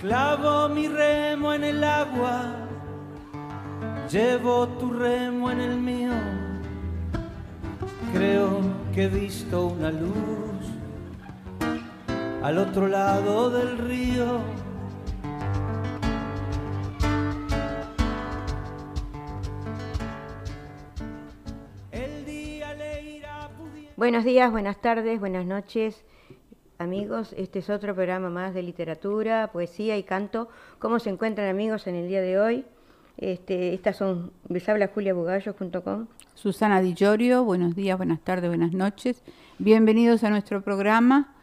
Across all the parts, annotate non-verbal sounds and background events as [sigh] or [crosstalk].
Clavo mi remo en el agua, llevo tu remo en el mío. Creo que he visto una luz al otro lado del río. Buenos días, buenas tardes, buenas noches, amigos. Este es otro programa más de literatura, poesía y canto. ¿Cómo se encuentran, amigos, en el día de hoy? Este, estas son, les habla Julia Bugallo.com. Susana Di Giorgio, buenos días, buenas tardes, buenas noches. Bienvenidos a nuestro programa,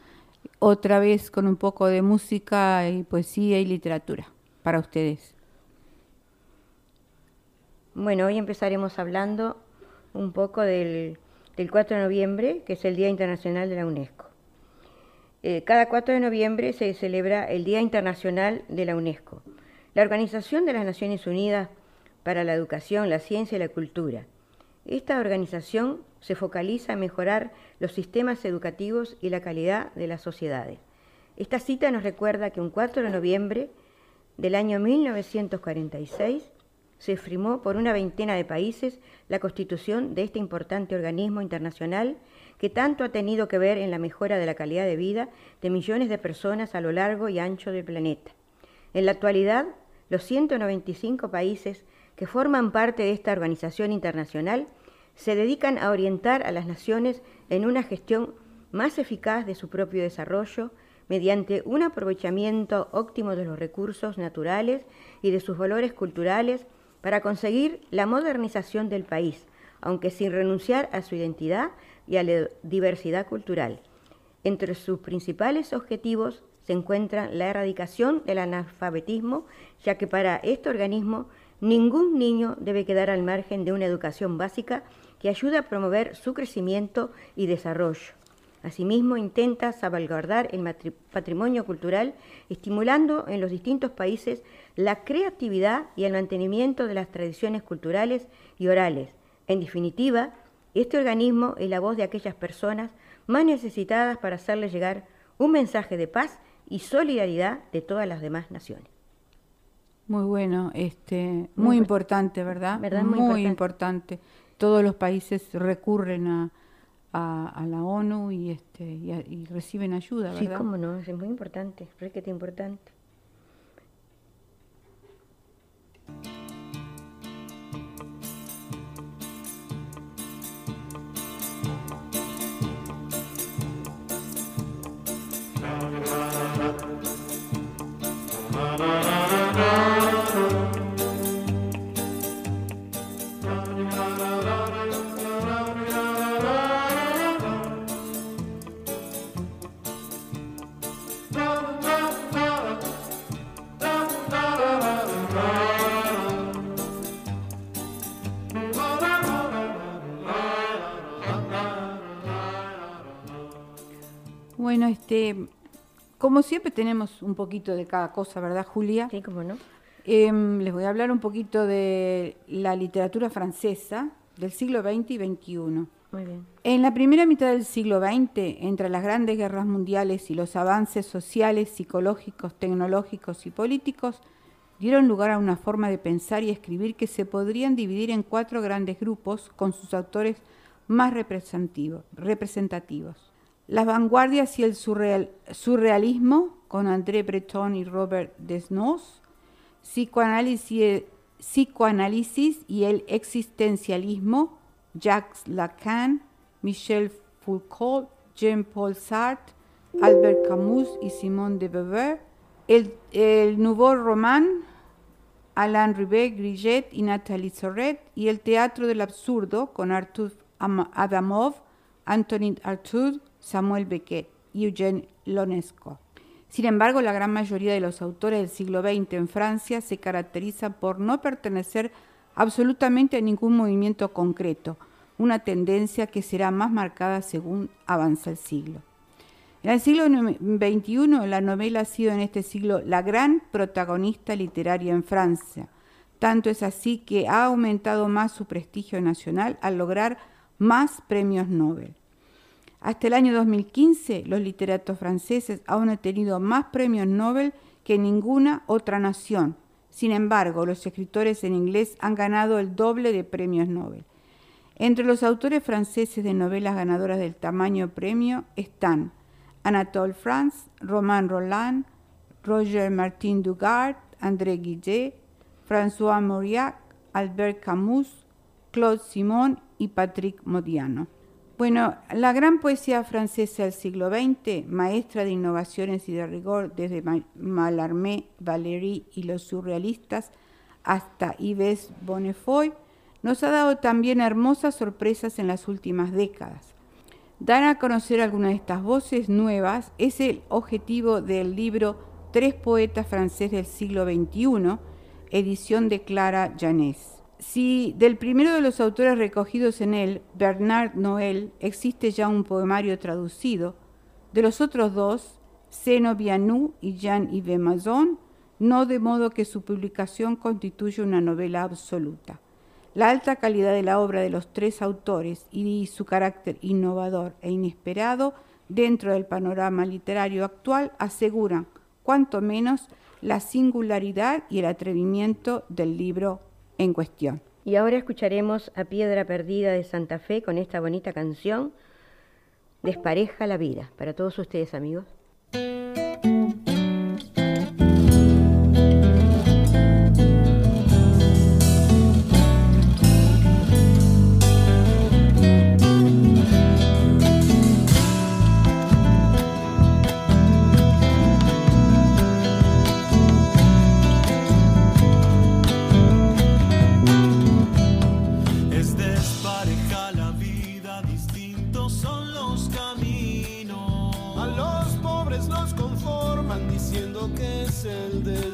otra vez con un poco de música y poesía y literatura para ustedes. Bueno, hoy empezaremos hablando un poco del del 4 de noviembre, que es el Día Internacional de la UNESCO. Eh, cada 4 de noviembre se celebra el Día Internacional de la UNESCO, la Organización de las Naciones Unidas para la Educación, la Ciencia y la Cultura. Esta organización se focaliza en mejorar los sistemas educativos y la calidad de las sociedades. Esta cita nos recuerda que un 4 de noviembre del año 1946 se firmó por una veintena de países la constitución de este importante organismo internacional que tanto ha tenido que ver en la mejora de la calidad de vida de millones de personas a lo largo y ancho del planeta. En la actualidad, los 195 países que forman parte de esta organización internacional se dedican a orientar a las naciones en una gestión más eficaz de su propio desarrollo mediante un aprovechamiento óptimo de los recursos naturales y de sus valores culturales para conseguir la modernización del país, aunque sin renunciar a su identidad y a la diversidad cultural. Entre sus principales objetivos se encuentra la erradicación del analfabetismo, ya que para este organismo ningún niño debe quedar al margen de una educación básica que ayude a promover su crecimiento y desarrollo. Asimismo, intenta salvaguardar el patrimonio cultural, estimulando en los distintos países la creatividad y el mantenimiento de las tradiciones culturales y orales. En definitiva, este organismo es la voz de aquellas personas más necesitadas para hacerle llegar un mensaje de paz y solidaridad de todas las demás naciones. Muy bueno, este, muy, importante, ¿verdad? Muy, importante. Todos los países recurren a, a, la ONU y, este, y, reciben ayuda, ¿verdad? Sí, cómo no, es muy importante, es que es importante. Bueno, este, como siempre tenemos un poquito de cada cosa, ¿verdad, Julia? Sí, cómo no. Em, les voy a hablar un poquito de la literatura francesa del siglo XX y XXI. Muy bien. En la primera mitad del siglo XX, entre las grandes guerras mundiales y los avances sociales, psicológicos, tecnológicos y políticos, dieron lugar a una forma de pensar y escribir que se podrían dividir en cuatro grandes grupos con sus autores más representativos las vanguardias y el surrealismo con André Breton y Robert Desnos, psicoanálisis, y el existencialismo, Jacques Lacan, Michel Foucault, Jean-Paul Sartre, Albert Camus y Simone de Beauvoir, el, Nouveau Roman, Alain Ribet, Grillet y Nathalie Sorret, y el teatro del absurdo con Artur Adamov, Antonin Arthur, Samuel Beckett y Eugène Lonesco. Sin embargo, la gran mayoría de los autores del siglo XX en Francia se caracterizan por no pertenecer absolutamente a ningún movimiento concreto, una tendencia que será más marcada según avanza el siglo. En el siglo XXI, la novela ha sido en este siglo la gran protagonista literaria en Francia. Tanto es así que ha aumentado más su prestigio nacional al lograr más premios Nobel. Hasta el año 2015, los literatos franceses han tenido más premios Nobel que ninguna otra nación. Sin embargo, los escritores en inglés han ganado el doble de premios Nobel. Entre los autores franceses de novelas ganadoras del tamaño premio están Anatole France, Romain Roland, Roger Martin Dugard, André Guillet, François Mauriac, Albert Camus, Claude Simon y Patrick Modiano. Bueno, la gran poesía francesa del siglo XX, maestra de innovaciones y de rigor desde Mallarmé, Valéry y los surrealistas hasta Yves Bonnefoy, nos ha dado también hermosas sorpresas en las últimas décadas. Dar a conocer algunas de estas voces nuevas es el objetivo del libro Tres poetas franceses del siglo XXI, edición de Clara Janés. Si del primero de los autores recogidos en él, Bernard Noël, existe ya un poemario traducido, de los otros dos, Seno Bianou y Jean-Yves Mazon, no de modo que su publicación constituye una novela absoluta. La alta calidad de la obra de los tres autores y su carácter innovador e inesperado dentro del panorama literario actual aseguran, cuanto menos, la singularidad y el atrevimiento del libro en cuestión. Y ahora escucharemos a Piedra Perdida de Santa Fe con esta bonita canción, Despareja la vida, para todos ustedes amigos. el this.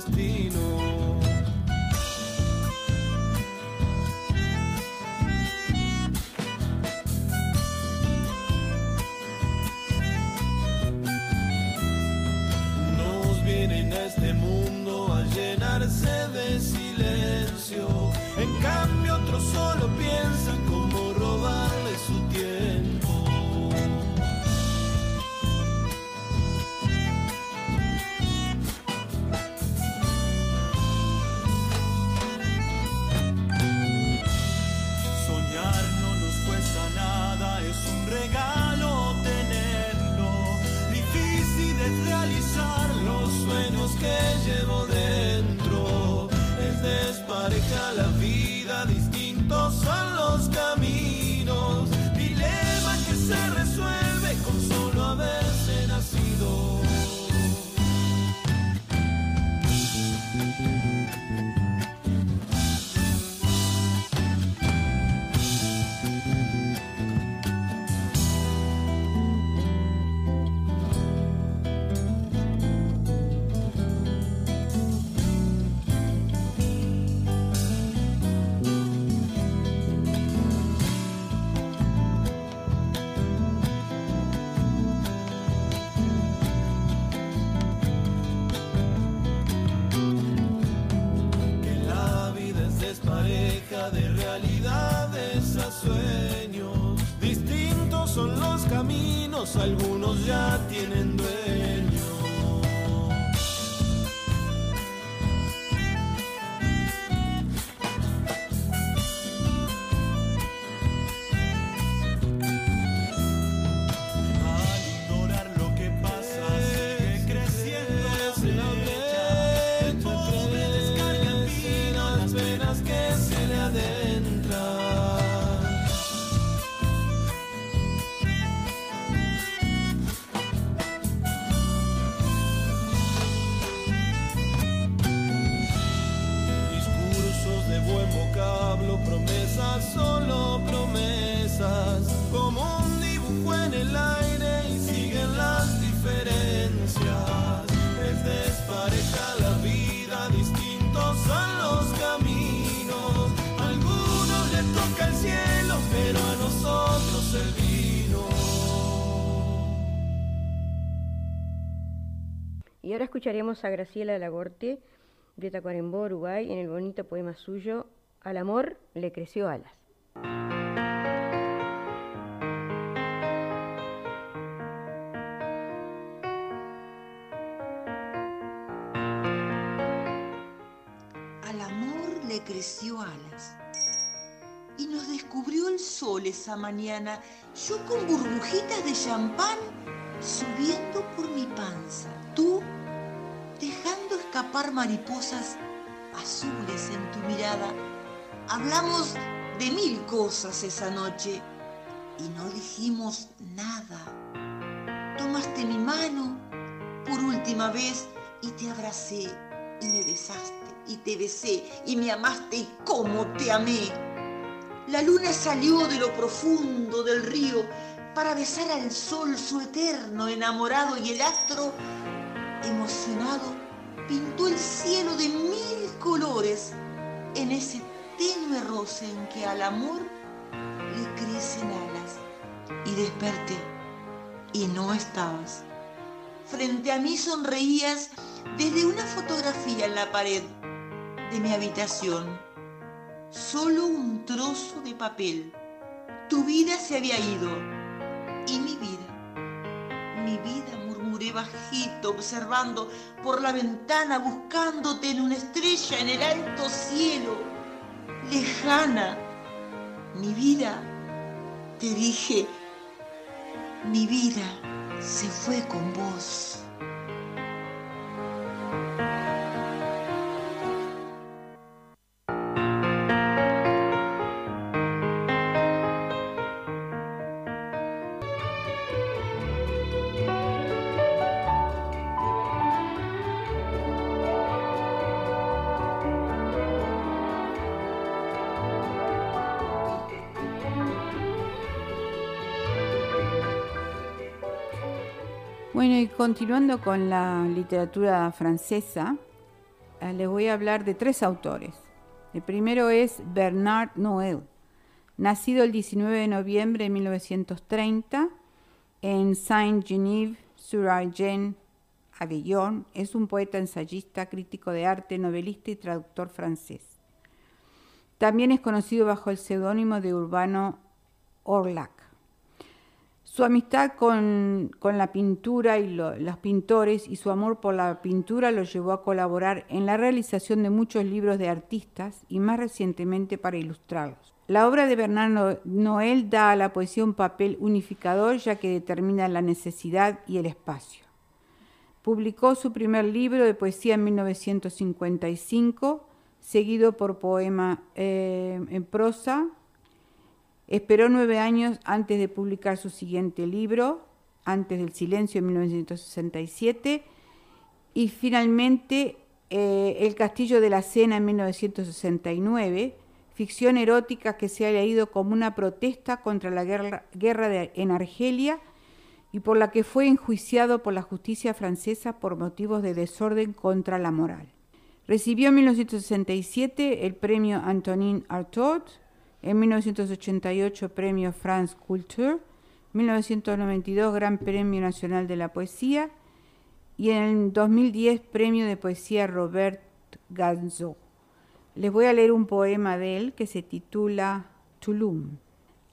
escucharemos a Graciela Lagorte de Tacuarembó, Uruguay, en el bonito poema suyo Al amor le creció alas. Al amor le creció alas y nos descubrió el sol esa mañana, yo con burbujitas de champán subiendo por mi panza, tú escapar mariposas azules en tu mirada. Hablamos de mil cosas esa noche y no dijimos nada. Tomaste mi mano por última vez y te abracé y me besaste y te besé y me amaste y cómo te amé. La luna salió de lo profundo del río para besar al sol su eterno enamorado y el astro, emocionado, pintó el cielo de mil colores en ese tenue roce en que al amor le crecen alas. Y desperté y no estabas. Frente a mí sonreías desde una fotografía en la pared de mi habitación. Solo un trozo de papel. Tu vida se había ido. Y mi vida. Mi vida, murmuré bajito, observando por la ventana, buscándote en una estrella en el alto cielo. Lejana. Mi vida. Te dije, mi vida se fue con vos. Bueno, y continuando con la literatura francesa, eh, les voy a hablar de tres autores. El primero es Bernard Noël, nacido el 19 de noviembre de 1930 en Saint-Geneviève-sur-Argent, Avignon. Es un poeta, ensayista, crítico de arte, novelista y traductor francés. También es conocido bajo el seudónimo de Urbano Orlac. Su amistad con, la pintura y los pintores y su amor por la pintura lo llevó a colaborar en la realización de muchos libros de artistas y más recientemente para ilustrarlos. La obra de Bernardo Noel da a la poesía un papel unificador ya que determina la necesidad y el espacio. Publicó su primer libro de poesía en 1955, seguido por poema eh, en prosa Esperó nueve años antes de publicar su siguiente libro, Antes del Silencio, en 1967, y finalmente eh, El Castillo de la Cena, en 1969, ficción erótica que se ha leído como una protesta contra la guerra, en Argelia y por la que fue enjuiciado por la justicia francesa por motivos de desorden contra la moral. Recibió en 1967 el premio Antonin Artaud en 1988 Premio France Culture, 1992 Gran Premio Nacional de la Poesía y en el 2010 Premio de Poesía Robert Ganzo. Les voy a leer un poema de él que se titula Tulum.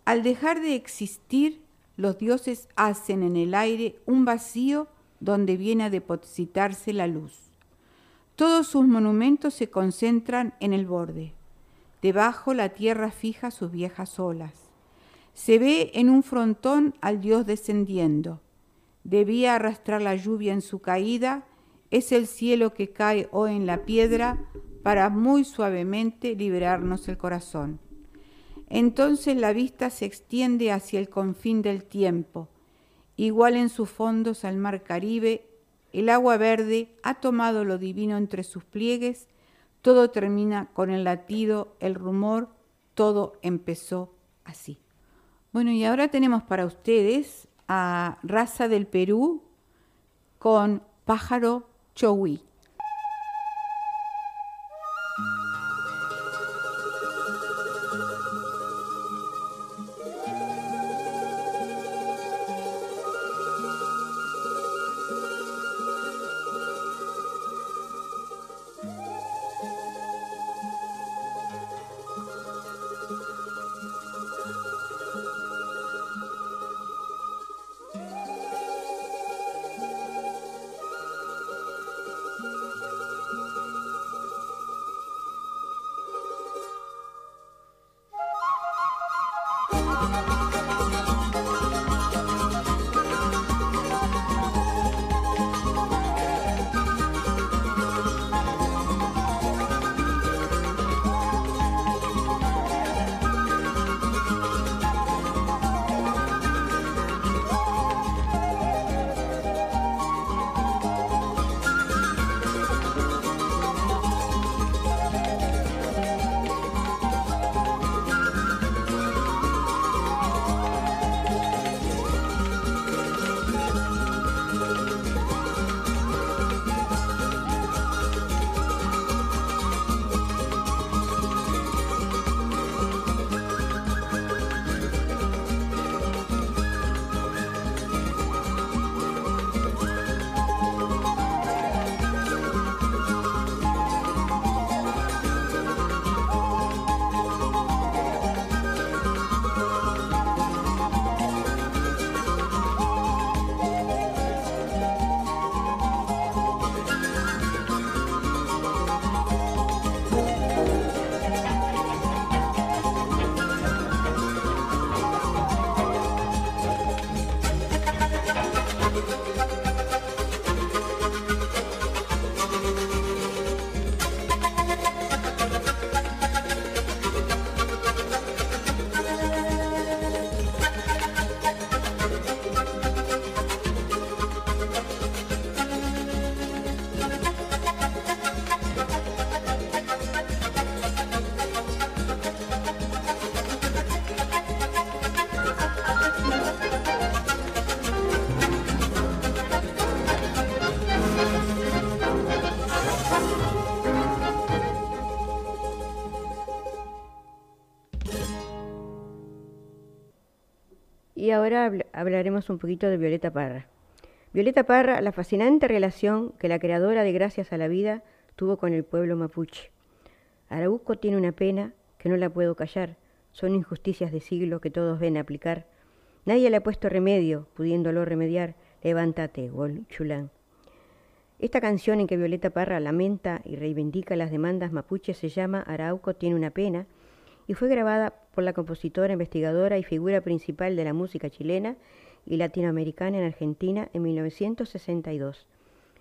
Al dejar de existir, los dioses hacen en el aire un vacío donde viene a depositarse la luz. Todos sus monumentos se concentran en el borde. Debajo la tierra fija sus viejas olas. Se ve en un frontón al Dios descendiendo. Debía arrastrar la lluvia en su caída. Es el cielo que cae hoy en la piedra para muy suavemente liberarnos el corazón. Entonces la vista se extiende hacia el confín del tiempo. Igual en sus fondos al mar Caribe, el agua verde ha tomado lo divino entre sus pliegues todo termina con el latido, el rumor, todo empezó así. Bueno, y ahora tenemos para ustedes a Raza del Perú con Pájaro Chowi. Ahora hablaremos un poquito de Violeta Parra. Violeta Parra, la fascinante relación que la creadora de Gracias a la Vida tuvo con el pueblo mapuche. Arauco tiene una pena que no la puedo callar. Son injusticias de siglo que todos ven aplicar. Nadie le ha puesto remedio, pudiéndolo remediar. Levántate, Gol Chulán. Esta canción en que Violeta Parra lamenta y reivindica las demandas mapuches se llama Arauco tiene una pena y fue grabada por la compositora, investigadora y figura principal de la música chilena y latinoamericana en Argentina en 1962.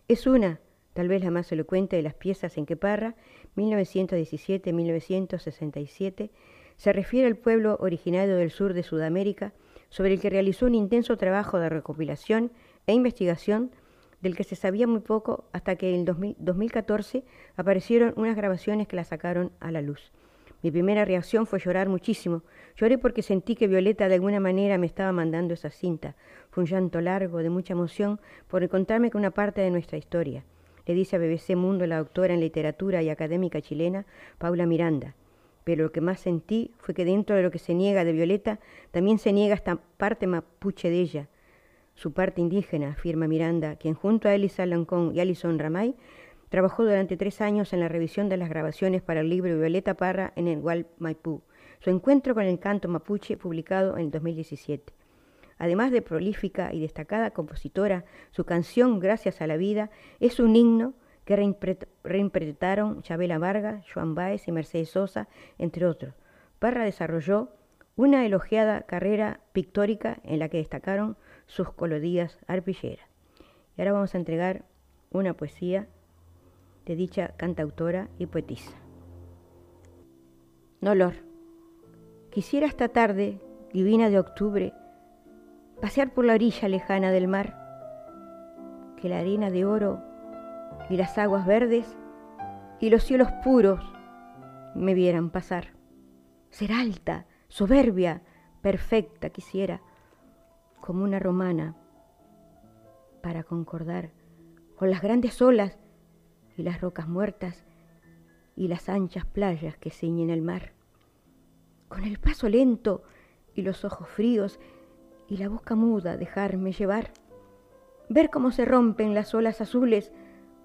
Es una, tal vez la más elocuente de las piezas en que Parra, 1917-1967, se refiere al pueblo originario del sur de Sudamérica, sobre el que realizó un intenso trabajo de recopilación e investigación del que se sabía muy poco hasta que en 2014 aparecieron unas grabaciones que la sacaron a la luz. Mi primera reacción fue llorar muchísimo. Lloré porque sentí que Violeta de alguna manera me estaba mandando esa cinta. Fue un llanto largo, de mucha emoción, por encontrarme con una parte de nuestra historia. Le dice a BBC Mundo la doctora en literatura y académica chilena, Paula Miranda. Pero lo que más sentí fue que dentro de lo que se niega de Violeta, también se niega esta parte mapuche de ella, su parte indígena, afirma Miranda, quien junto a Elisa Lancón y Alison Ramay Trabajó durante tres años en la revisión de las grabaciones para el libro Violeta Parra en el Gual Maipú, su encuentro con el canto mapuche publicado en 2017. Además de prolífica y destacada compositora, su canción Gracias a la Vida es un himno que reinterpretaron Chabela Vargas, Joan Baez y Mercedes Sosa, entre otros. Parra desarrolló una elogiada carrera pictórica en la que destacaron sus colodías arpilleras. Y ahora vamos a entregar una poesía de dicha cantautora y poetisa. Nolor. Quisiera esta tarde, divina de octubre, pasear por la orilla lejana del mar, que la arena de oro y las aguas verdes y los cielos puros me vieran pasar. Ser alta, soberbia, perfecta quisiera, como una romana, para concordar con las grandes olas y las rocas muertas y las anchas playas que ciñen el mar. Con el paso lento y los ojos fríos y la boca muda dejarme llevar. Ver cómo se rompen las olas azules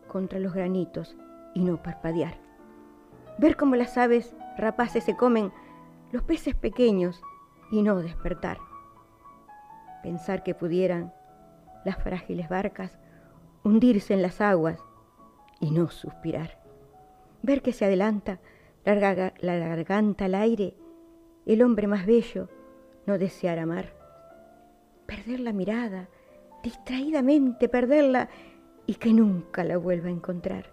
contra los granitos y no parpadear. Ver cómo las aves rapaces se comen los peces pequeños y no despertar. Pensar que pudieran las frágiles barcas hundirse en las aguas y no suspirar. Ver que se adelanta la, garganta al aire, el hombre más bello, no desear amar. Perder la mirada, distraídamente perderla y que nunca la vuelva a encontrar.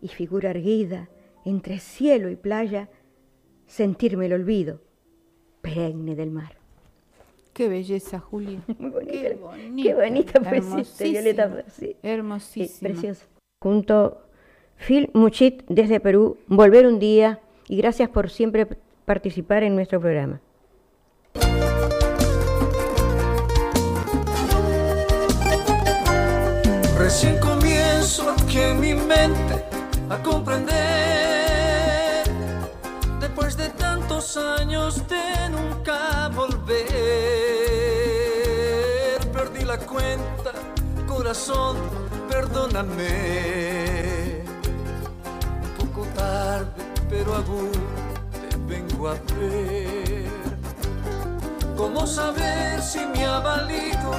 Y figura erguida entre cielo y playa, sentirme el olvido perenne del mar. Qué belleza, Julia. [laughs] Muy bonita. Qué bonita, qué bonita Violeta. Hermosísima. preciosa junto Phil Muchit desde Perú, volver un día y gracias por siempre participar en nuestro programa. Recién comienzo aquí en mi mente a comprender, después de tantos años de nunca volver, perdí la cuenta, corazón perdóname. Un poco tarde, pero aún te vengo a ver. ¿Cómo saber si me ha valido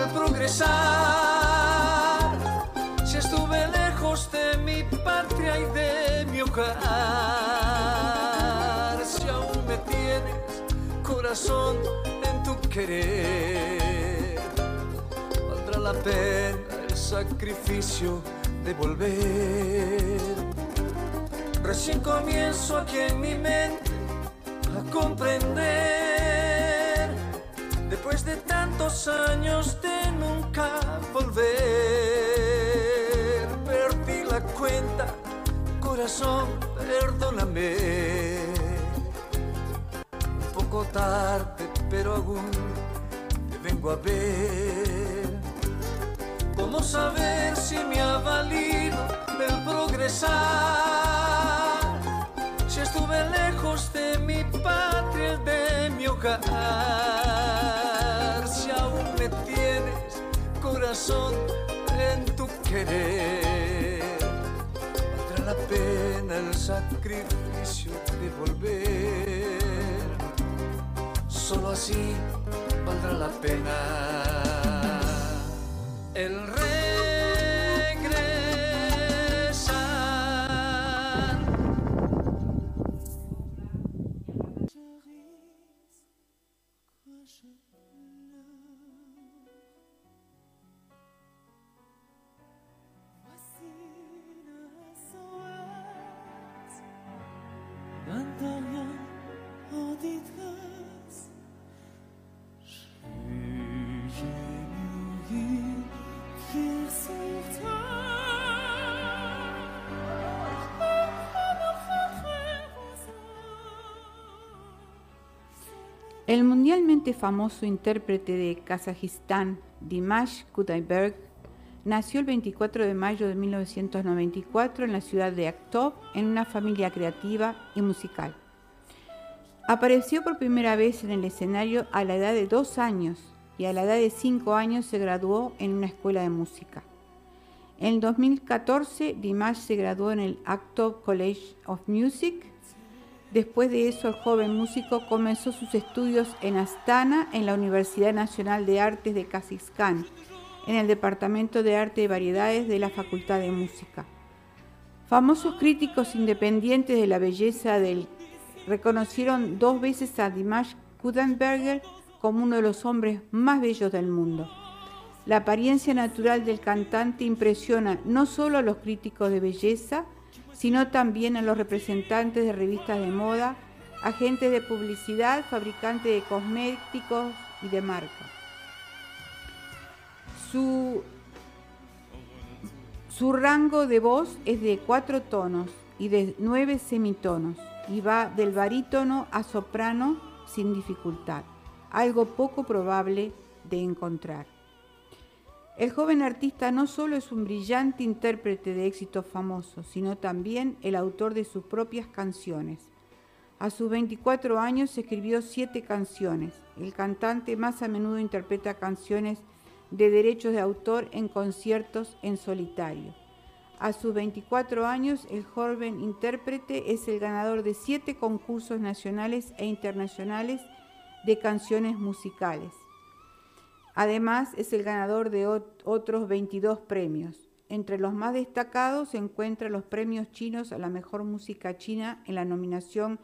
el progresar? Si estuve lejos de mi patria y de mi hogar. Si aún me tienes corazón en tu querer, valdrá la pena sacrificio de volver. Recién comienzo aquí en mi mente a comprender, después de tantos años de nunca volver, perdí la cuenta, corazón, perdóname. Un poco tarde, pero aún te vengo a ver ¿Cómo saber si me ha valido el progresar? Si estuve lejos de mi patria, de mi hogar. me tienes, corazón, en tu querer. Valdrá la pena el sacrificio de volver. Solo así valdrá la pena. El El mundialmente famoso intérprete de Kazajistán, Dimash Kudaiberg, nació el 24 de mayo de 1994 en la ciudad de Aktov en una familia creativa y musical. Apareció por primera vez en el escenario a la edad de dos años y a la edad de cinco años se graduó en una escuela de música. En 2014, Dimash se graduó en el Aktov College of Music Después de eso, el joven músico comenzó sus estudios en Astana, en la Universidad Nacional de Artes de Kazajstán, en el Departamento de Arte y Variedades de la Facultad de Música. Famosos críticos independientes de la belleza del reconocieron dos veces a Dimash Kudenberger como uno de los hombres más bellos del mundo. La apariencia natural del cantante impresiona no solo a los críticos de belleza, sino también a los representantes de revistas de moda, agentes de publicidad, fabricantes de cosméticos y de marca. Su, su rango de voz es de cuatro tonos y de nueve semitonos y va del barítono a soprano sin dificultad, algo poco probable de encontrar. El joven artista no solo es un brillante intérprete de éxitos famosos, sino también el autor de sus propias canciones. A sus 24 años escribió siete canciones. El cantante más a menudo interpreta canciones de derechos de autor en conciertos en solitario. A sus 24 años, el joven intérprete es el ganador de siete concursos nacionales e internacionales de canciones musicales. Además, es el ganador de otros 22 premios. Entre los más destacados se encuentran los premios chinos a la mejor música china en la nominación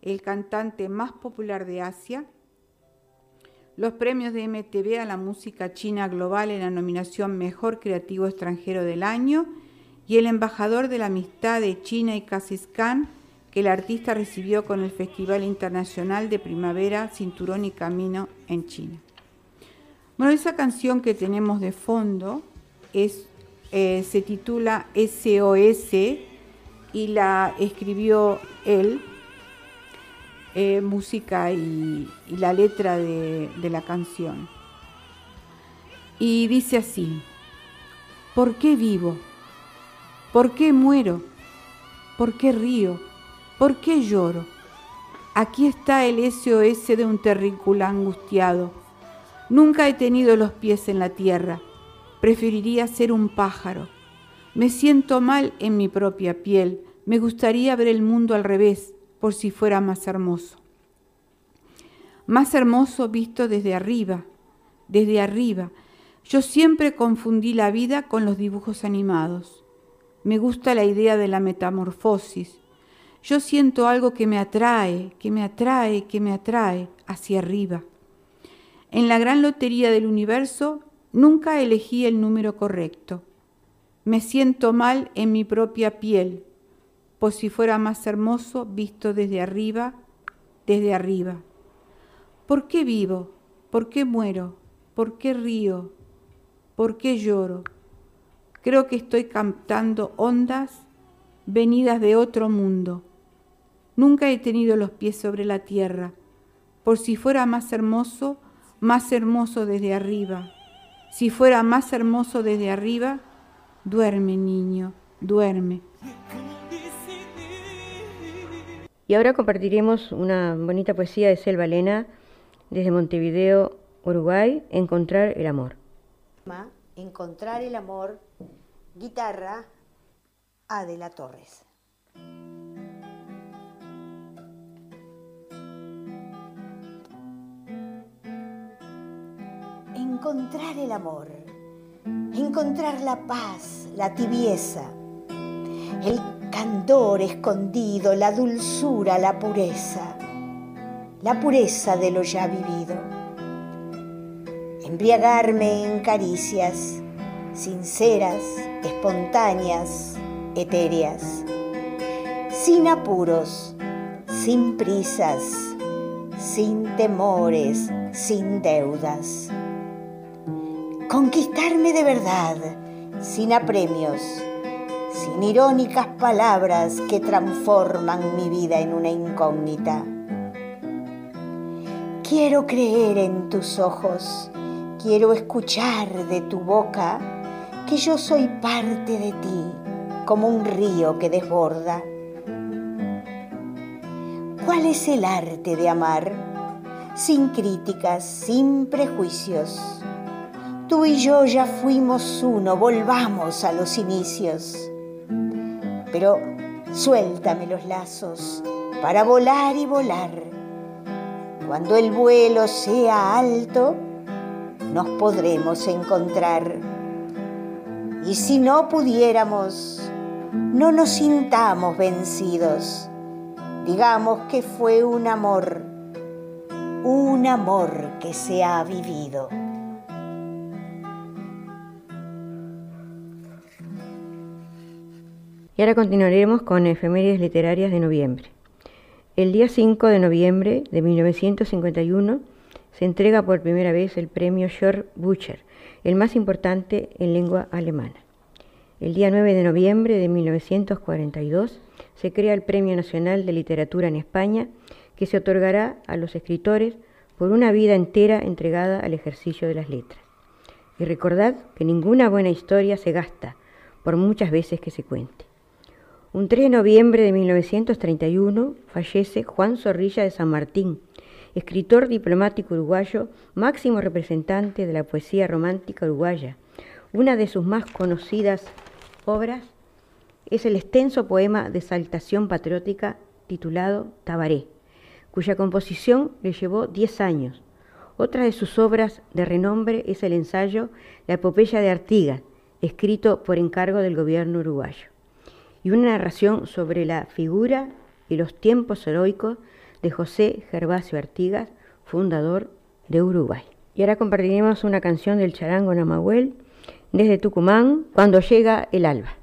El cantante más popular de Asia, los premios de MTV a la música china global en la nominación Mejor Creativo Extranjero del Año y el embajador de la amistad de China y Kazajstán que el artista recibió con el Festival Internacional de Primavera Cinturón y Camino en China. Bueno, esa canción que tenemos de fondo es, eh, se titula SOS y la escribió él, eh, música y, la letra de, de la canción. Y dice así, ¿por qué vivo? ¿Por qué muero? ¿Por qué río? ¿Por qué lloro? Aquí está el SOS de un terrícola angustiado Nunca he tenido los pies en la tierra. Preferiría ser un pájaro. Me siento mal en mi propia piel. Me gustaría ver el mundo al revés, por si fuera más hermoso. Más hermoso visto desde arriba, desde arriba. Yo siempre confundí la vida con los dibujos animados. Me gusta la idea de la metamorfosis. Yo siento algo que me atrae, que me atrae, que me atrae hacia arriba. En la gran lotería del universo nunca elegí el número correcto. Me siento mal en mi propia piel, por si fuera más hermoso visto desde arriba, desde arriba. ¿Por qué vivo? ¿Por qué muero? ¿Por qué río? ¿Por qué lloro? Creo que estoy cantando ondas venidas de otro mundo. Nunca he tenido los pies sobre la tierra. Por si fuera más hermoso, más hermoso desde arriba. Si fuera más hermoso desde arriba, duerme niño, duerme. Y ahora compartiremos una bonita poesía de Selva Lena desde Montevideo, Uruguay, Encontrar el Amor. Encontrar el Amor, guitarra, Adela Torres. Encontrar el amor, encontrar la paz, la tibieza, el candor escondido, la dulzura, la pureza, la pureza de lo ya vivido. Embriagarme en caricias sinceras, espontáneas, etéreas, sin apuros, sin prisas, sin temores, sin deudas. Conquistarme de verdad, sin apremios, sin irónicas palabras que transforman mi vida en una incógnita. Quiero creer en tus ojos, quiero escuchar de tu boca que yo soy parte de ti, como un río que desborda. ¿Cuál es el arte de amar? Sin críticas, sin prejuicios. Tú y yo ya fuimos uno, volvamos a los inicios. Pero suéltame los lazos para volar y volar. Cuando el vuelo sea alto, nos podremos encontrar. Y si no pudiéramos, no nos sintamos vencidos. Digamos que fue un amor, un amor que se ha vivido. Y ahora continuaremos con efemérides literarias de noviembre. El día 5 de noviembre de 1951 se entrega por primera vez el premio Georg Bücher, el más importante en lengua alemana. El día 9 de noviembre de 1942 se crea el Premio Nacional de Literatura en España, que se otorgará a los escritores por una vida entera entregada al ejercicio de las letras. Y recordad que ninguna buena historia se gasta, por muchas veces que se cuente. Un 3 de noviembre de 1931 fallece Juan Zorrilla de San Martín, escritor diplomático uruguayo, máximo representante de la poesía romántica uruguaya. Una de sus más conocidas obras es el extenso poema de exaltación patriótica titulado Tabaré, cuya composición le llevó 10 años. Otra de sus obras de renombre es el ensayo La epopeya de Artigas, escrito por encargo del gobierno uruguayo y una narración sobre la figura y los tiempos heroicos de José Gervasio Artigas, fundador de Uruguay. Y ahora compartiremos una canción del charango Namahuel desde Tucumán, cuando llega el alba.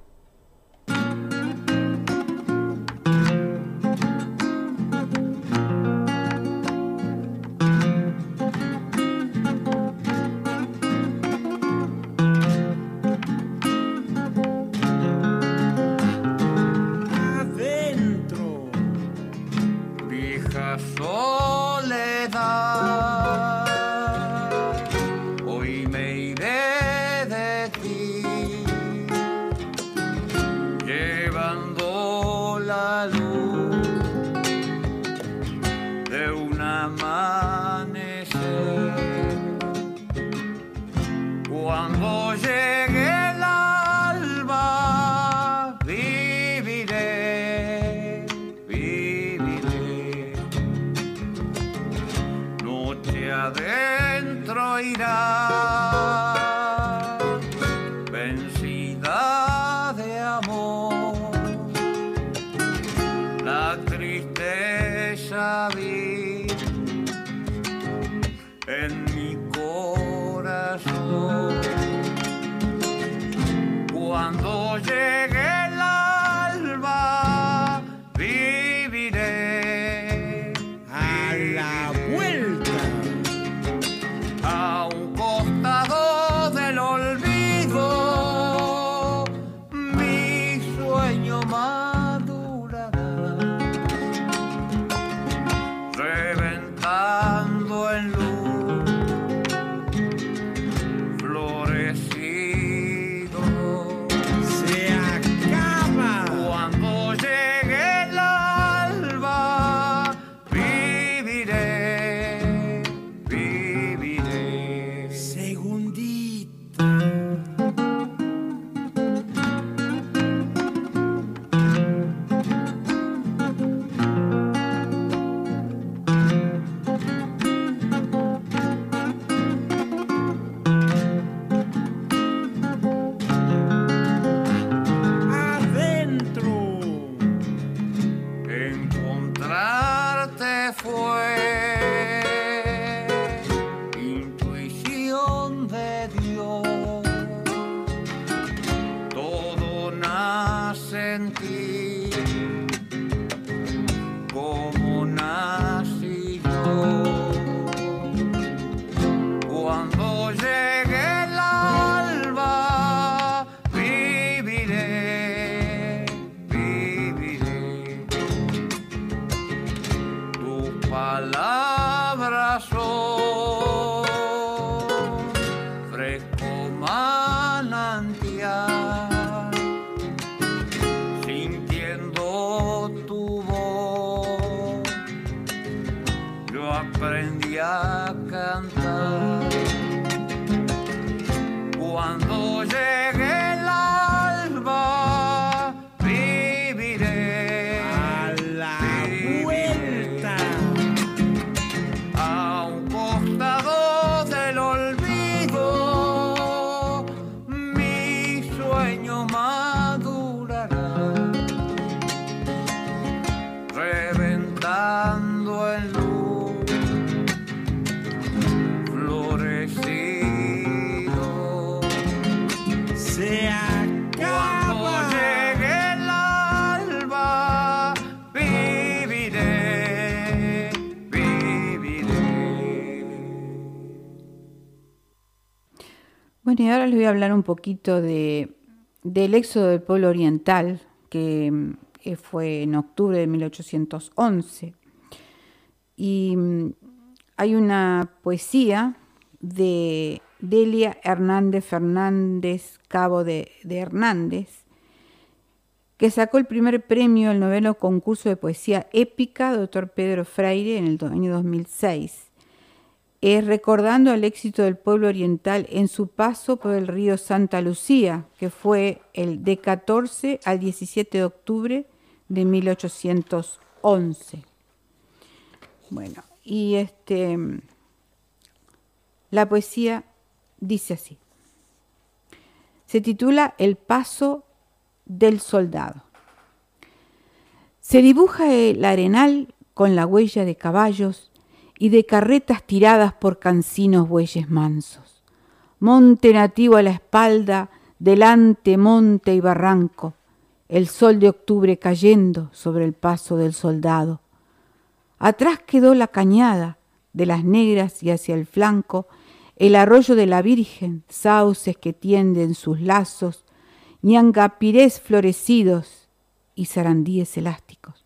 Ahora les voy a hablar un poquito de, del éxodo del pueblo oriental, que eh, fue en octubre de 1811. Y mm, hay una poesía de Delia Hernández Fernández Cabo de, de Hernández, que sacó el primer premio al noveno concurso de poesía épica Doctor Pedro Freire en el año 2006 es recordando el éxito del pueblo oriental en su paso por el río Santa Lucía, que fue el de 14 al 17 de octubre de 1811. Bueno, y este la poesía dice así. Se titula El paso del soldado. Se dibuja el arenal con la huella de caballos y de carretas tiradas por cansinos bueyes mansos. Monte nativo a la espalda, delante monte y barranco, el sol de octubre cayendo sobre el paso del soldado. Atrás quedó la cañada de las negras y hacia el flanco el arroyo de la Virgen, sauces que tienden sus lazos, ñangapirés florecidos y zarandíes elásticos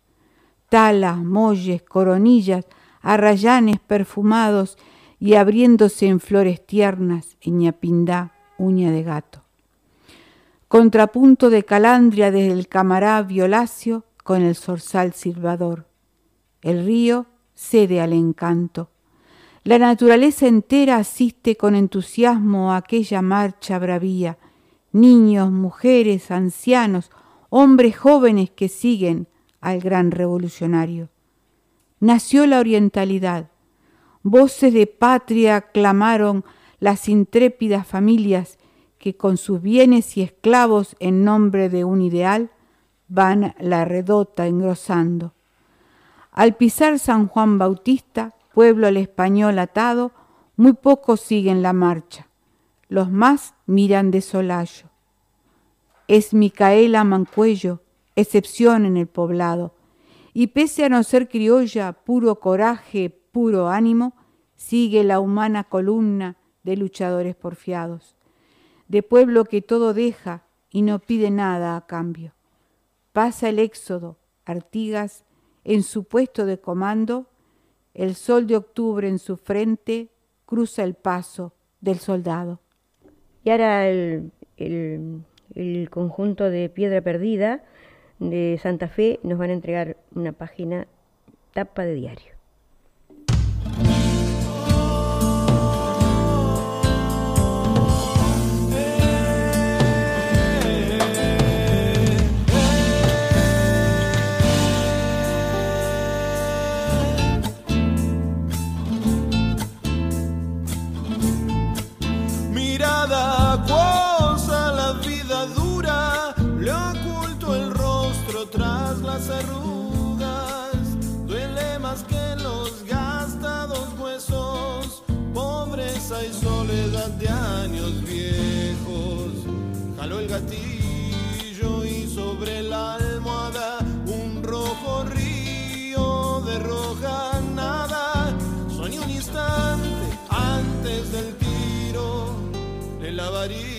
talas, molles, coronillas, arrayanes perfumados y abriéndose en flores tiernas, en ñapindá, uña de gato. Contrapunto de calandria desde el camará violáceo con el zorzal silbador. El río cede al encanto. La naturaleza entera asiste con entusiasmo a aquella marcha bravía. Niños, mujeres, ancianos, hombres jóvenes que siguen al gran revolucionario. Nació la orientalidad. Voces de patria clamaron las intrépidas familias que con sus bienes y esclavos en nombre de un ideal van la redota engrosando. Al pisar San Juan Bautista, pueblo al español atado, muy pocos siguen la marcha. Los más miran de solayo. Es Micaela Mancuello, excepción en el poblado, y pese a no ser criolla, puro coraje, puro ánimo, sigue la humana columna de luchadores porfiados, de pueblo que todo deja y no pide nada a cambio. Pasa el éxodo, Artigas en su puesto de comando, el sol de octubre en su frente cruza el paso del soldado. Y ahora el, el- el conjunto de Piedra Perdida de Santa Fe nos van a entregar una página tapa de diario. Y soledad de años viejos. Jaló el gatillo y sobre la almohada un rojo río de roja nada. Soñé un instante antes del tiempo lavaría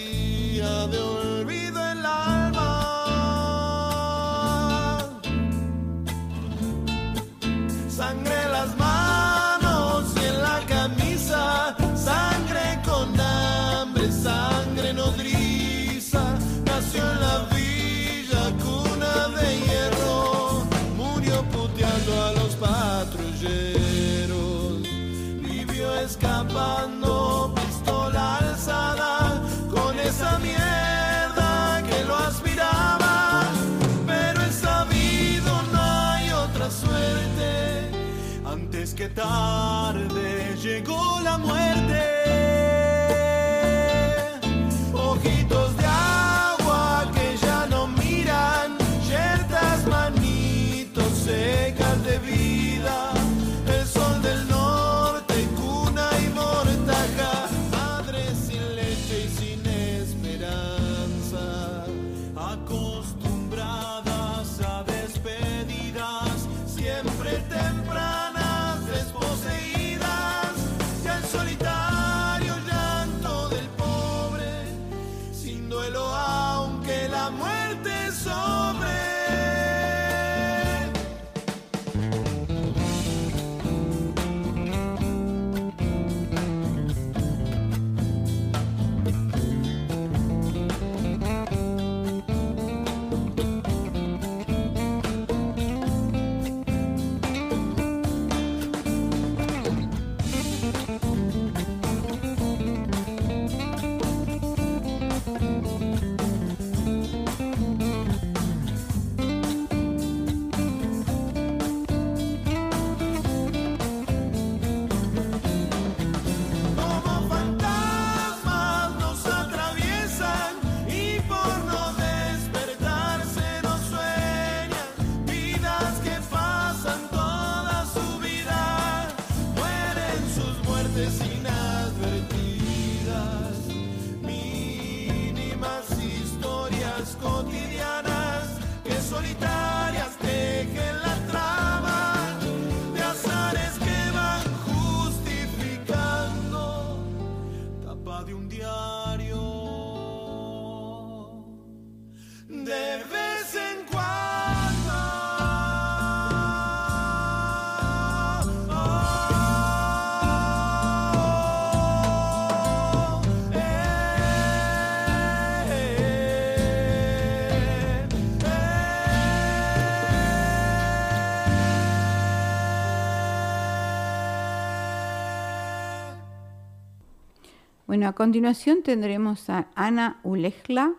Bueno, a continuación tendremos a Ana Ulejla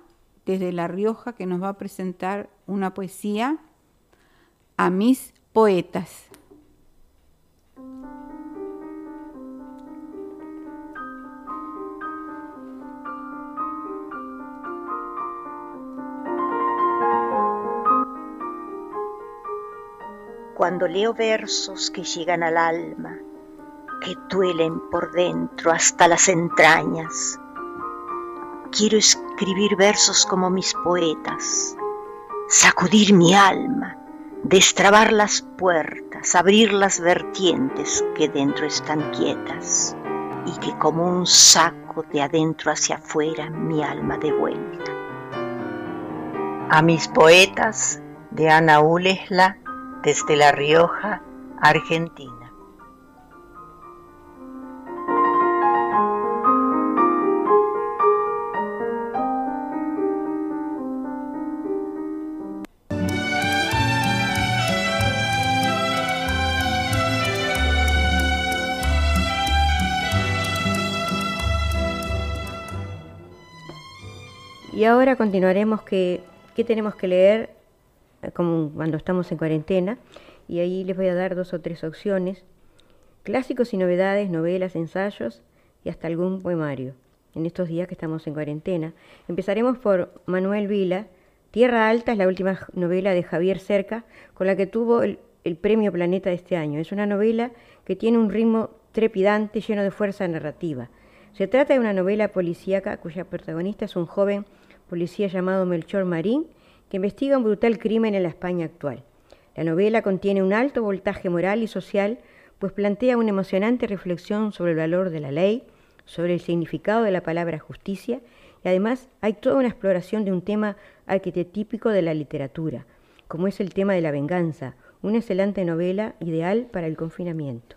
desde La Rioja que nos va a presentar una poesía a mis poetas. Cuando leo versos que llegan al alma, que duelen por dentro hasta las entrañas, quiero escribir versos como mis poetas, sacudir mi alma, destrabar las puertas, abrir las vertientes que dentro están quietas y que como un saco de adentro hacia afuera mi alma de vuelta. A mis poetas de Ana Ulesla desde La Rioja, Argentina. Ahora continuaremos que, qué tenemos que leer eh, como cuando estamos en cuarentena. Y ahí les voy a dar dos o tres opciones. Clásicos y novedades, novelas, ensayos y hasta algún poemario. En estos días que estamos en cuarentena. Empezaremos por Manuel Vila. Tierra Alta es la última novela de Javier Cerca, con la que tuvo el, el premio Planeta de este año. Es una novela que tiene un ritmo trepidante, lleno de fuerza narrativa. Se trata de una novela policíaca cuya protagonista es un joven policía llamado Melchor Marín, que investiga un brutal crimen en la España actual. La novela contiene un alto voltaje moral y social, pues plantea una emocionante reflexión sobre el valor de la ley, sobre el significado de la palabra justicia y además hay toda una exploración de un tema arquetípico de la literatura, como es el tema de la venganza, una excelente novela ideal para el confinamiento.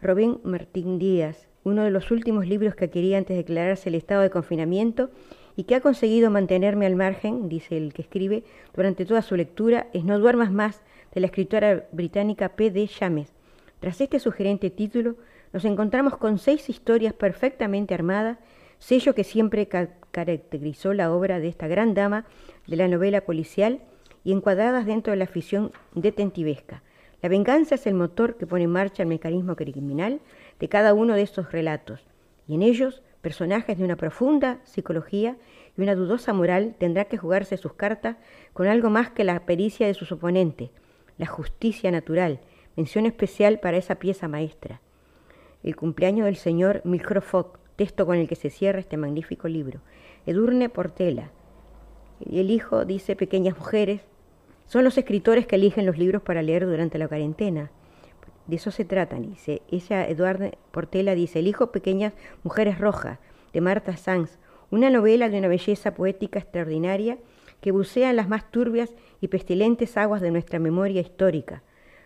Robin Martín Díaz, uno de los últimos libros que adquirí antes de declararse el estado de confinamiento y que ha conseguido mantenerme al margen, dice el que escribe, durante toda su lectura, es No duermas más, de la escritora británica P. D. James. Tras este sugerente título, nos encontramos con seis historias perfectamente armadas, sello que siempre caracterizó la obra de esta gran dama de la novela policial y encuadradas dentro de la afición detentivesca. La venganza es el motor que pone en marcha el mecanismo criminal de cada uno de estos relatos, y en ellos personajes de una profunda psicología y una dudosa moral tendrá que jugarse sus cartas con algo más que la pericia de sus oponentes, la justicia natural, mención especial para esa pieza maestra. El cumpleaños del señor Milcroft, texto con el que se cierra este magnífico libro. Edurne Portela. Y el hijo dice Pequeñas Mujeres. Son los escritores que eligen los libros para leer durante la cuarentena. De eso se trata, dice. Ella, Eduardo Portela, dice El hijo Pequeñas Mujeres Rojas, de Marta Sanz, una novela de una belleza poética extraordinaria que bucea en las más turbias y pestilentes aguas de nuestra memoria histórica.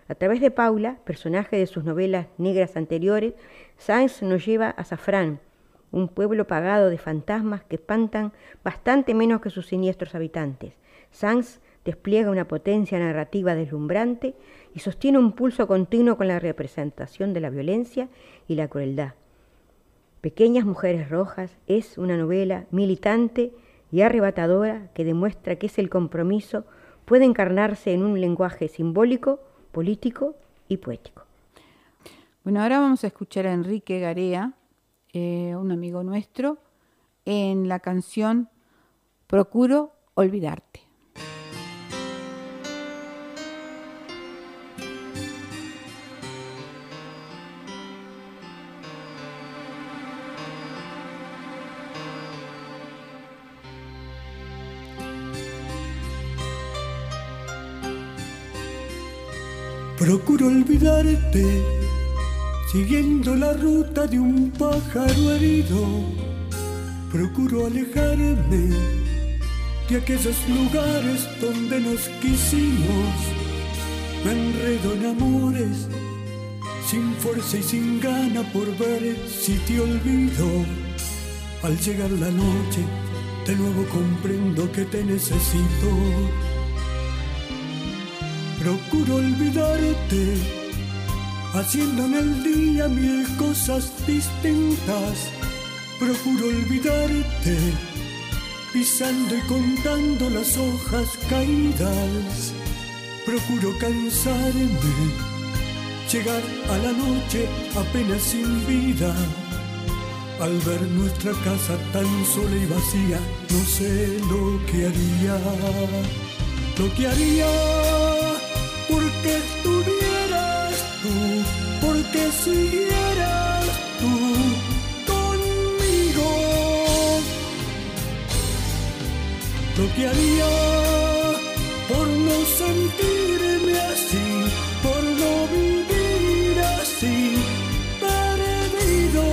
A través de Paula, personaje de sus novelas negras anteriores, Sanz nos lleva a Zafrán, un pueblo pagado de fantasmas que espantan bastante menos que sus siniestros habitantes. Sanz despliega una potencia narrativa deslumbrante y sostiene un pulso continuo con la representación de la violencia y la crueldad. Pequeñas Mujeres Rojas es una novela militante y arrebatadora que demuestra que es el compromiso puede encarnarse en un lenguaje simbólico, político y poético. Bueno, ahora vamos a escuchar a Enrique Garea, eh, un amigo nuestro, en la canción Procuro olvidarte. Procuro olvidarte, siguiendo la ruta de un pájaro herido. Procuro alejarme de aquellos lugares donde nos quisimos. Me enredo en amores, sin fuerza y sin gana por ver si te olvido. Al llegar la noche, de nuevo comprendo que te necesito procuro olvidarte, haciendo en el día mil cosas distintas. Procuro olvidarte, pisando y contando las hojas caídas. Procuro cansarme, llegar a la noche apenas sin vida. Al ver nuestra casa tan sola y vacía, no sé lo que haría, lo que haría porque estuvieras tú, porque siguieras tú conmigo. Lo que haría por no sentirme así, por no vivir así, perdido.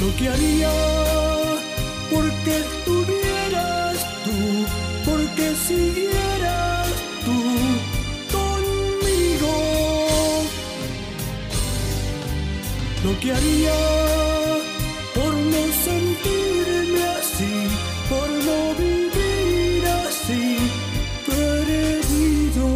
Lo que haría porque estuvieras tú, porque siguieras que haría por no sentirme así, por no vivir así, perdido.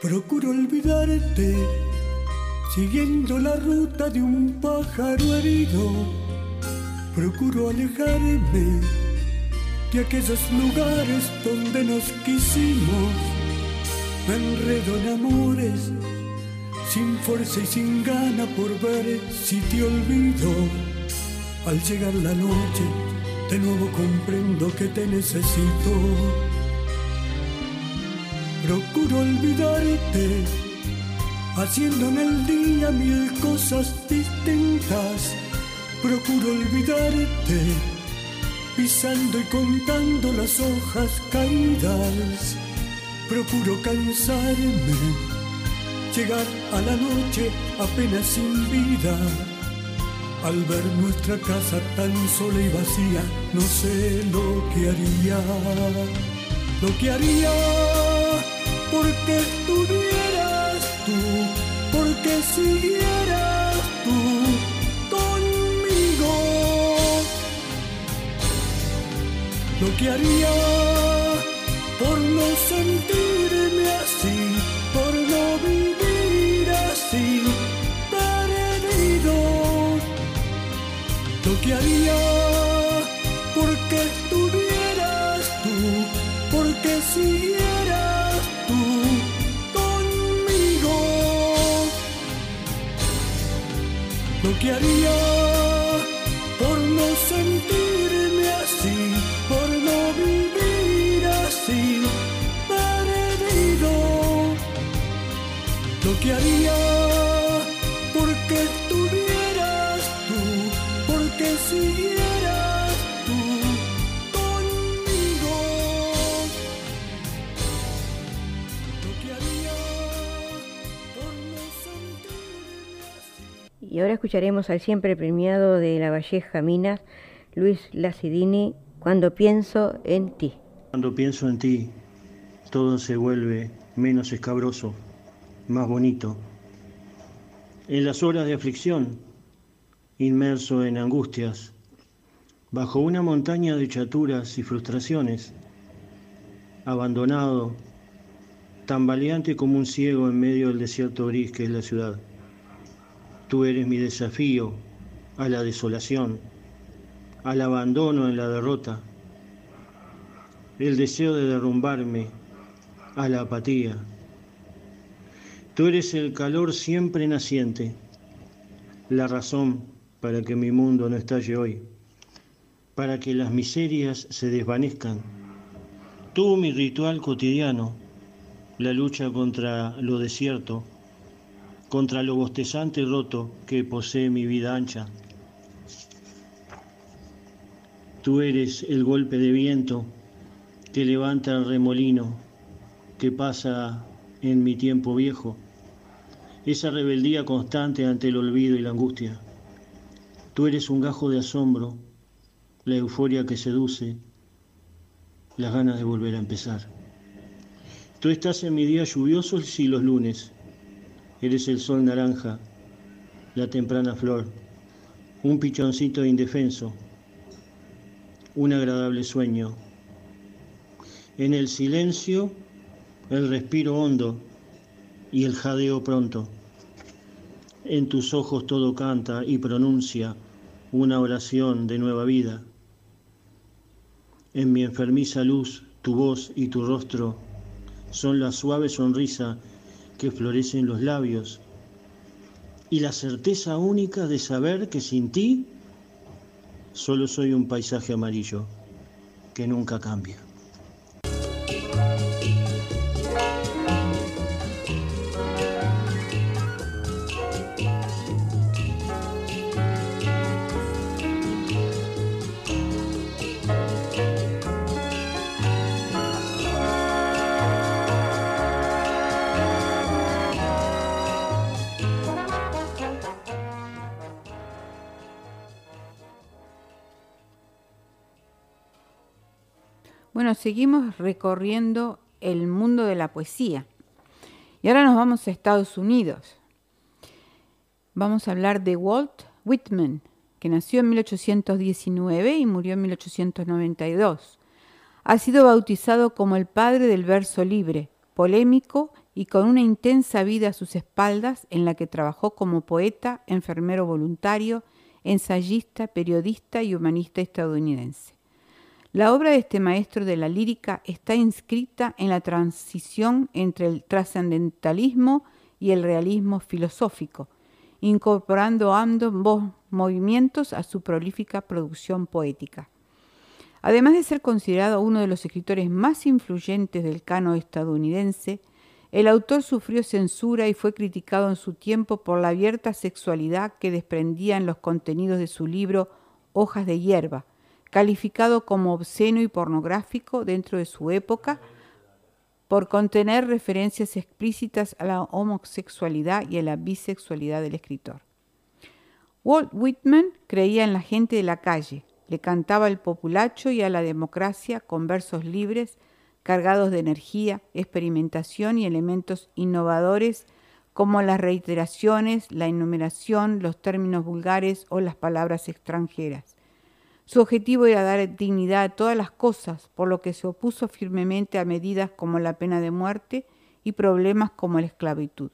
Procuro olvidarte, siguiendo la ruta de un pájaro herido procuro alejarme de aquellos lugares donde nos quisimos. Me enredo en amores, sin fuerza y sin gana por ver si te olvido. Al llegar la noche, de nuevo comprendo que te necesito. Procuro olvidarte, haciendo en el día mil cosas distintas procuro olvidarte, pisando y contando las hojas caídas. procuro cansarme, llegar a la noche apenas sin vida. Al ver nuestra casa tan sola y vacía, no sé lo que haría, lo que haría porque estuvieras tú, porque siguieras Lo que haría por no sentirme así, por no vivir así, perdido. Lo que haría porque estuvieras tú, porque siguieras tú conmigo. Lo que haría Lo que haría porque estuvieras tú, porque siguieras tú conmigo. Lo que haría por no sentirme así. Y ahora escucharemos al siempre premiado de La Valleja Minas, Luis Lacidini, Cuando pienso en ti. Cuando pienso en ti, todo se vuelve menos escabroso, más bonito. En las horas de aflicción, inmerso en angustias, bajo una montaña de chaturas y frustraciones, abandonado, tambaleante como un ciego en medio del desierto gris que es la ciudad. Tú eres mi desafío a la desolación, al abandono en la derrota, el deseo de derrumbarme a la apatía. Tú eres el calor siempre naciente, la razón para que mi mundo no estalle hoy, para que las miserias se desvanezcan. Tú mi ritual cotidiano, la lucha contra lo desierto, contra lo bostezante y roto que posee mi vida ancha. Tú eres el golpe de viento que levanta el remolino que pasa en mi tiempo viejo, esa rebeldía constante ante el olvido y la angustia. Tú eres un gajo de asombro, la euforia que seduce, las ganas de volver a empezar. Tú estás en mis días lluviosos y los lunes. Eres el sol naranja, la temprana flor, un pichoncito indefenso, un agradable sueño. En el silencio, el respiro hondo y el jadeo pronto. En tus ojos todo canta y pronuncia una oración de nueva vida. En mi enfermiza luz, tu voz y tu rostro son la suave sonrisa que florece en los labios y la certeza única de saber que sin ti solo soy un paisaje amarillo que nunca cambia. Bueno, seguimos recorriendo el mundo de la poesía. Y ahora nos vamos a Estados Unidos. Vamos a hablar de Walt Whitman, que nació en 1819 y murió en 1892. Ha sido bautizado como el padre del verso libre, polémico y con una intensa vida a sus espaldas en la que trabajó como poeta, enfermero voluntario, ensayista, periodista y humanista estadounidense. La obra de este maestro de la lírica está inscrita en la transición entre el trascendentalismo y el realismo filosófico, incorporando ambos movimientos a su prolífica producción poética. Además de ser considerado uno de los escritores más influyentes del cano estadounidense, el autor sufrió censura y fue criticado en su tiempo por la abierta sexualidad que desprendía en los contenidos de su libro Hojas de hierba, calificado como obsceno y pornográfico dentro de su época, por contener referencias explícitas a la homosexualidad y a la bisexualidad del escritor. Walt Whitman creía en la gente de la calle, le cantaba al populacho y a la democracia con versos libres, cargados de energía, experimentación y elementos innovadores como las reiteraciones, la enumeración, los términos vulgares o las palabras extranjeras. Su objetivo era dar dignidad a todas las cosas, por lo que se opuso firmemente a medidas como la pena de muerte y problemas como la esclavitud.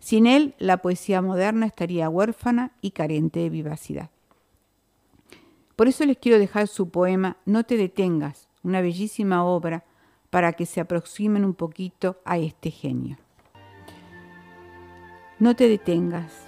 Sin él, la poesía moderna estaría huérfana y carente de vivacidad. Por eso les quiero dejar su poema No te detengas, una bellísima obra para que se aproximen un poquito a este genio. No te detengas.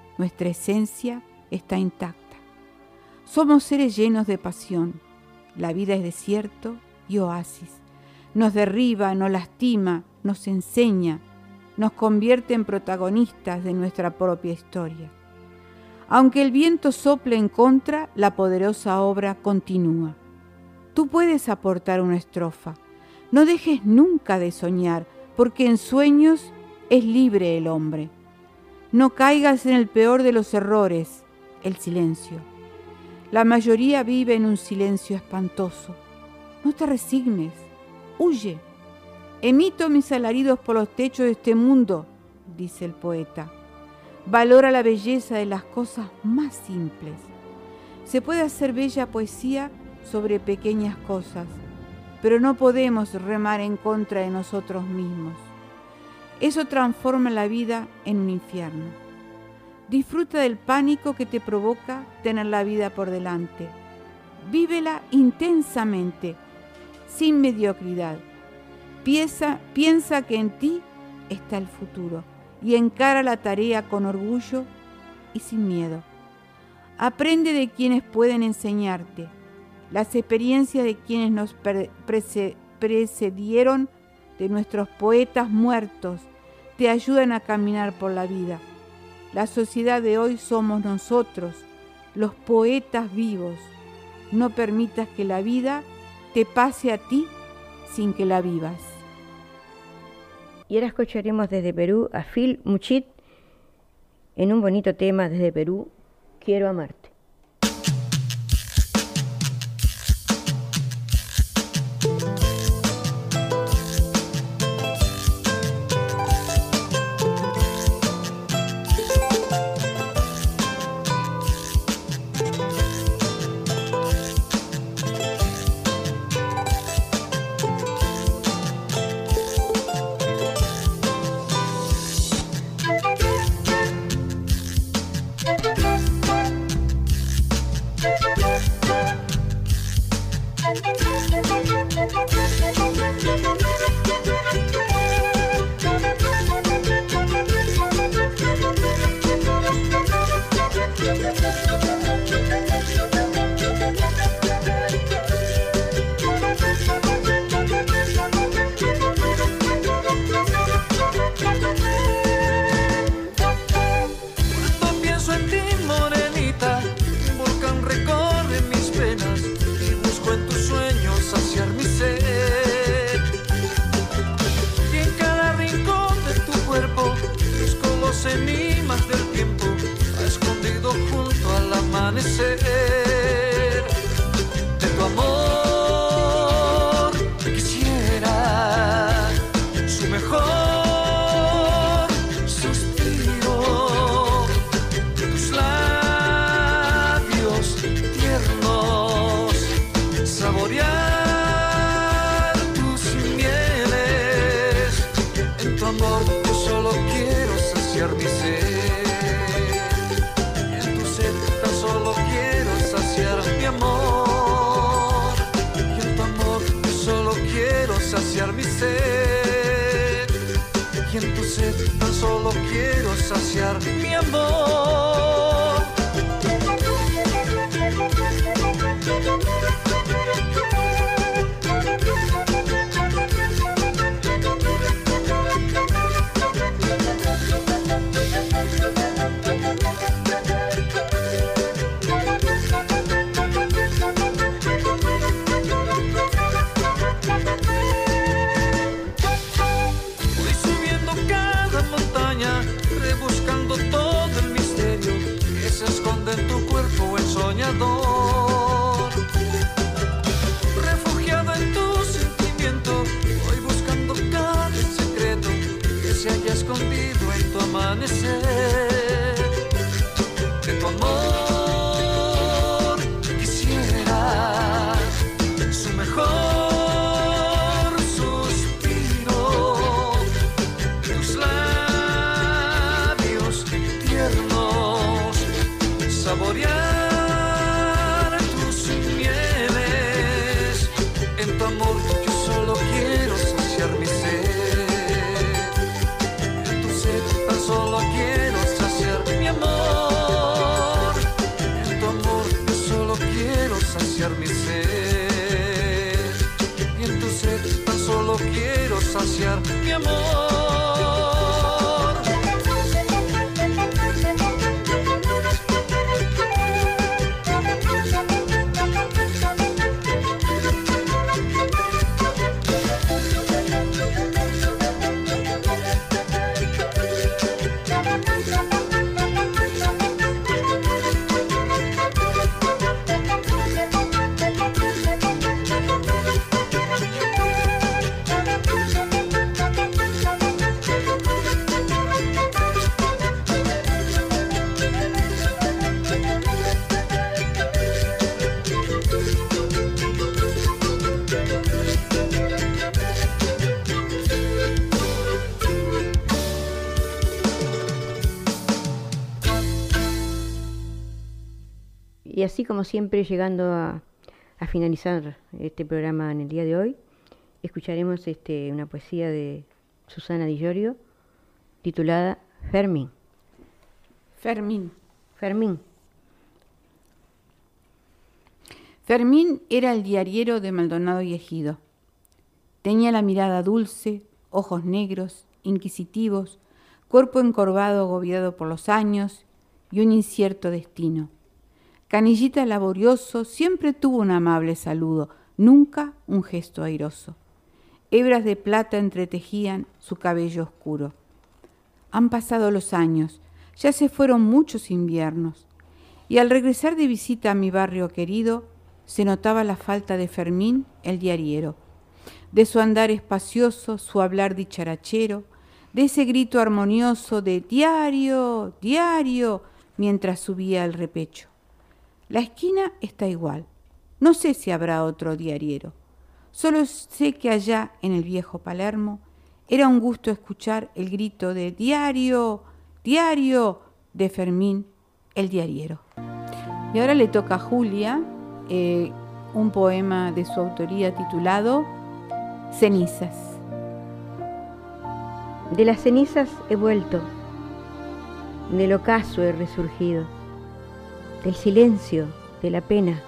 nuestra esencia está intacta. Somos seres llenos de pasión. La vida es desierto y oasis. Nos derriba, nos lastima, nos enseña, nos convierte en protagonistas de nuestra propia historia. Aunque el viento sople en contra, la poderosa obra continúa. Tú puedes aportar una estrofa. No dejes nunca de soñar, porque en sueños es libre el hombre. No caigas en el peor de los errores, el silencio. La mayoría vive en un silencio espantoso. No te resignes, huye. Emito mis alaridos por los techos de este mundo, dice el poeta. Valora la belleza de las cosas más simples. Se puede hacer bella poesía sobre pequeñas cosas, pero no podemos remar en contra de nosotros mismos. Eso transforma la vida en un infierno. Disfruta del pánico que te provoca tener la vida por delante. Vívela intensamente, sin mediocridad. Piensa, piensa que en ti está el futuro y encara la tarea con orgullo y sin miedo. Aprende de quienes pueden enseñarte las experiencias de quienes nos precedieron, de nuestros poetas muertos, te ayudan a caminar por la vida. La sociedad de hoy somos nosotros, los poetas vivos. No permitas que la vida te pase a ti sin que la vivas. Y ahora escucharemos desde Perú a Phil Muchit en un bonito tema desde Perú, Quiero amarte. Tan solo quiero saciar mi amor. Escondido en tu amanecer. De tu amor como siempre, llegando a, a finalizar este programa en el día de hoy, escucharemos este, una poesía de Susana Di Llorio titulada Fermín. Fermín. Fermín. Fermín era el diariero de Maldonado y Ejido. Tenía la mirada dulce, ojos negros, inquisitivos, cuerpo encorvado agobiado por los años y un incierto destino. Canillita laborioso siempre tuvo un amable saludo, nunca un gesto airoso. Hebras de plata entretejían su cabello oscuro. Han pasado los años, ya se fueron muchos inviernos, y al regresar de visita a mi barrio querido, se notaba la falta de Fermín, el diariero, de su andar espacioso, su hablar dicharachero, de ese grito armonioso de diario, diario, mientras subía al repecho. La esquina está igual. No sé si habrá otro diariero. Solo sé que allá, en el viejo Palermo, era un gusto escuchar el grito de diario, diario de Fermín, el diariero. Y ahora le toca a Julia eh, un poema de su autoría titulado Cenizas. De las cenizas he vuelto, del ocaso he resurgido, del silencio, de la pena.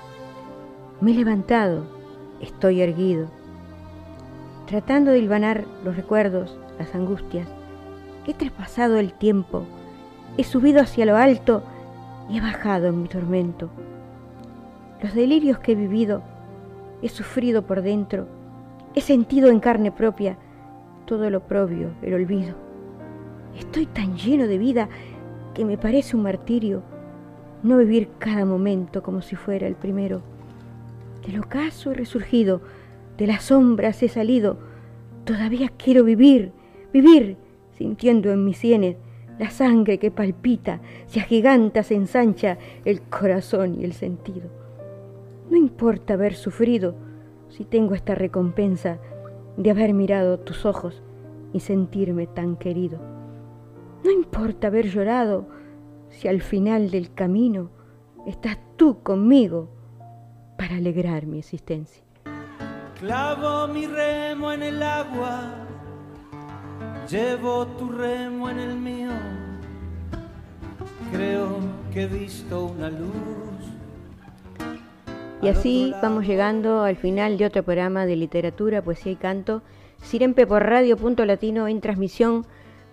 Me he levantado, estoy erguido, tratando de hilvanar los recuerdos, las angustias. He traspasado el tiempo, he subido hacia lo alto y he bajado en mi tormento. Los delirios que he vivido, he sufrido por dentro, he sentido en carne propia todo lo propio, el olvido. Estoy tan lleno de vida que me parece un martirio no vivir cada momento como si fuera el primero. Del ocaso he resurgido, de las sombras he salido, todavía quiero vivir, vivir, sintiendo en mis sienes la sangre que palpita, se agiganta, se ensancha el corazón y el sentido. No importa haber sufrido si tengo esta recompensa de haber mirado tus ojos y sentirme tan querido. No importa haber llorado si al final del camino estás tú conmigo para alegrar mi existencia. Clavo mi remo en el agua Llevo tu remo en el mío, creo que he visto una luz. Y así vamos llegando al final de otro programa de literatura, poesía y canto. Sirempe por Radio Punto Latino en transmisión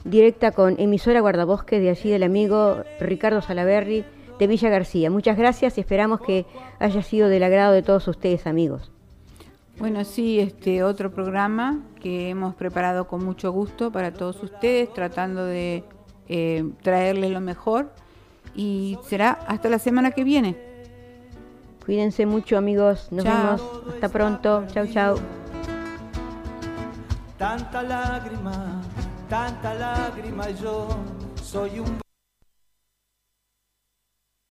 directa con emisora Guardabosque de allí del amigo Ricardo Salaberry de Villa García. Muchas gracias y esperamos que haya sido del agrado de todos ustedes, amigos. Bueno, sí, este otro programa que hemos preparado con mucho gusto para todos ustedes, tratando de eh, traerles lo mejor. Y será hasta la semana que viene. Cuídense mucho amigos, nos vemos, hasta pronto, chau chau. Tanta lágrima, tanta lágrima, yo soy un...